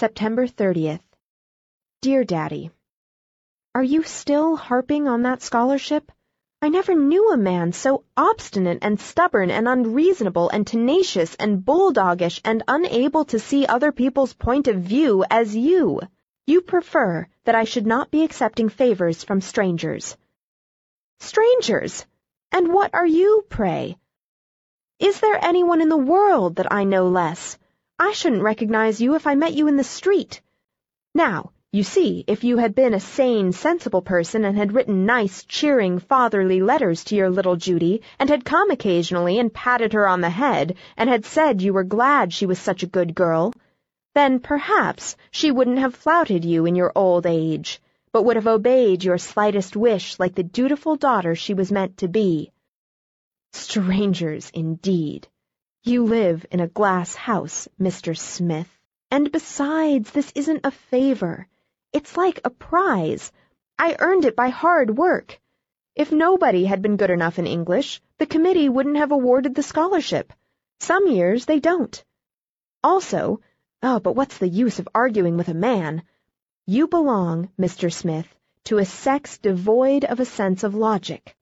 September 30th. Dear Daddy, Are you still harping on that scholarship? I never knew a man so obstinate and stubborn and unreasonable and tenacious and bulldogish and unable to see other people's point of view as you. You prefer that I should not be accepting favors from strangers. Strangers! And what are you, pray? Is there anyone in the world that I know less? I shouldn't recognize you if I met you in the street. Now, you see, if you had been a sane, sensible person and had written nice, cheering, fatherly letters to your little Judy, and had come occasionally and patted her on the head, and had said you were glad she was such a good girl, then perhaps she wouldn't have flouted you in your old age, but would have obeyed your slightest wish like the dutiful daughter she was meant to be. Strangers, indeed. You live in a glass house, Mr. Smith. And besides, this isn't a favor. It's like a prize. I earned it by hard work. If nobody had been good enough in English, the committee wouldn't have awarded the scholarship. Some years they don't. Also, oh, but what's the use of arguing with a man? You belong, Mr. Smith, to a sex devoid of a sense of logic.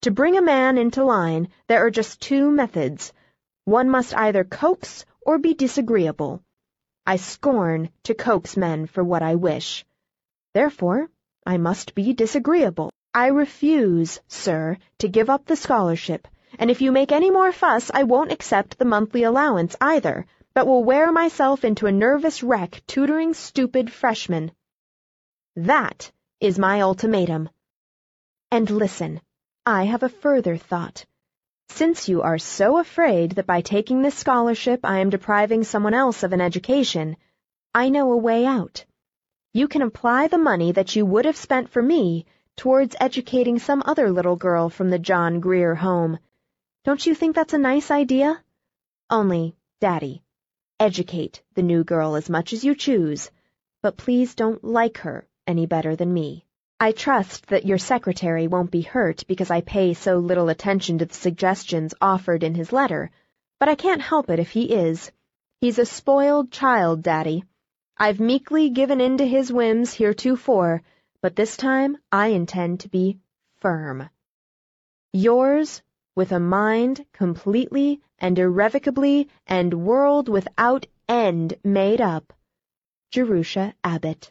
To bring a man into line, there are just two methods. One must either coax or be disagreeable. I scorn to coax men for what I wish. Therefore, I must be disagreeable. I refuse, sir, to give up the scholarship, and if you make any more fuss, I won't accept the monthly allowance either, but will wear myself into a nervous wreck tutoring stupid freshmen. That is my ultimatum. And listen, I have a further thought. Since you are so afraid that by taking this scholarship I am depriving someone else of an education, I know a way out. You can apply the money that you would have spent for me towards educating some other little girl from the John Grier home. Don't you think that's a nice idea? Only, Daddy, educate the new girl as much as you choose, but please don't like her any better than me. I trust that your secretary won't be hurt because I pay so little attention to the suggestions offered in his letter, but I can't help it if he is. He's a spoiled child, Daddy. I've meekly given in to his whims heretofore, but this time I intend to be firm. Yours, with a mind completely and irrevocably and world without end made up, Jerusha Abbott.